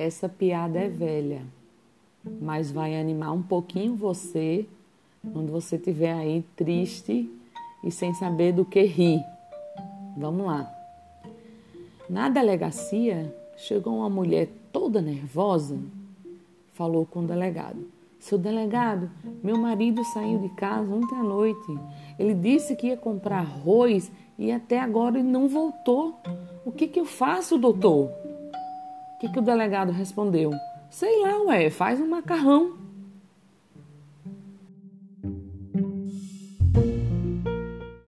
Essa piada é velha, mas vai animar um pouquinho você quando você estiver aí triste e sem saber do que rir. Vamos lá. Na delegacia, chegou uma mulher toda nervosa, falou com o delegado. Seu delegado, meu marido saiu de casa ontem à noite. Ele disse que ia comprar arroz e até agora ele não voltou. O que, que eu faço, doutor? Que, que o delegado respondeu? Sei lá, ué, faz um macarrão.